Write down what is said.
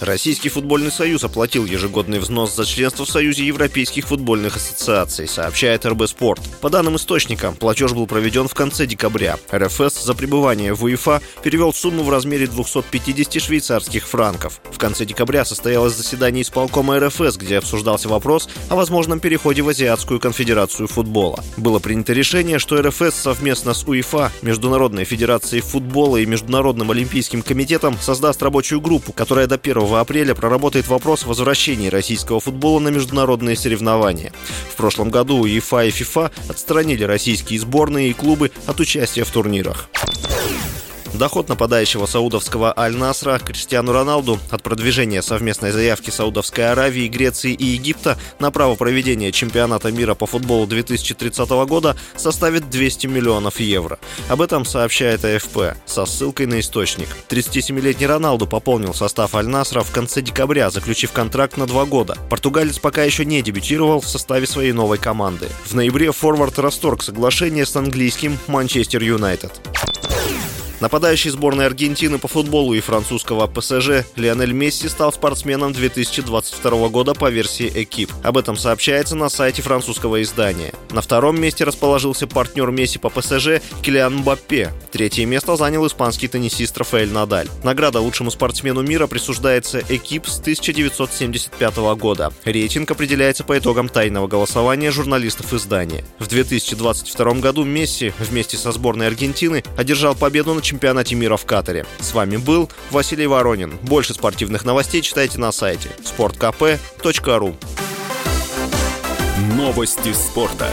Российский футбольный союз оплатил ежегодный взнос за членство в Союзе Европейских футбольных ассоциаций, сообщает РБ Спорт. По данным источника, платеж был проведен в конце декабря. РФС за пребывание в УЕФА перевел сумму в размере 250 швейцарских франков. В конце декабря состоялось заседание исполкома РФС, где обсуждался вопрос о возможном переходе в Азиатскую конфедерацию футбола. Было принято решение, что РФС совместно с УЕФА, Международной федерацией футбола и Международным олимпийским комитетом создаст рабочую группу, которая до 1 апреля проработает вопрос возвращения российского футбола на международные соревнования. В прошлом году УЕФА и ФИФА отстранили российские сборные и клубы от участия в турнирах. Доход нападающего саудовского Аль-Насра Криштиану Роналду от продвижения совместной заявки Саудовской Аравии, Греции и Египта на право проведения чемпионата мира по футболу 2030 года составит 200 миллионов евро. Об этом сообщает АФП со ссылкой на источник. 37-летний Роналду пополнил состав Аль-Насра в конце декабря, заключив контракт на два года. Португалец пока еще не дебютировал в составе своей новой команды. В ноябре форвард расторг соглашение с английским Манчестер Юнайтед. Нападающий сборной Аргентины по футболу и французского ПСЖ Лионель Месси стал спортсменом 2022 года по версии «Экип». Об этом сообщается на сайте французского издания. На втором месте расположился партнер Месси по ПСЖ Килиан Мбаппе. Третье место занял испанский теннисист Рафаэль Надаль. Награда лучшему спортсмену мира присуждается «Экип» с 1975 года. Рейтинг определяется по итогам тайного голосования журналистов издания. В 2022 году Месси вместе со сборной Аргентины одержал победу на чемпионате мира в Катаре. С вами был Василий Воронин. Больше спортивных новостей читайте на сайте sportkp.ru Новости спорта.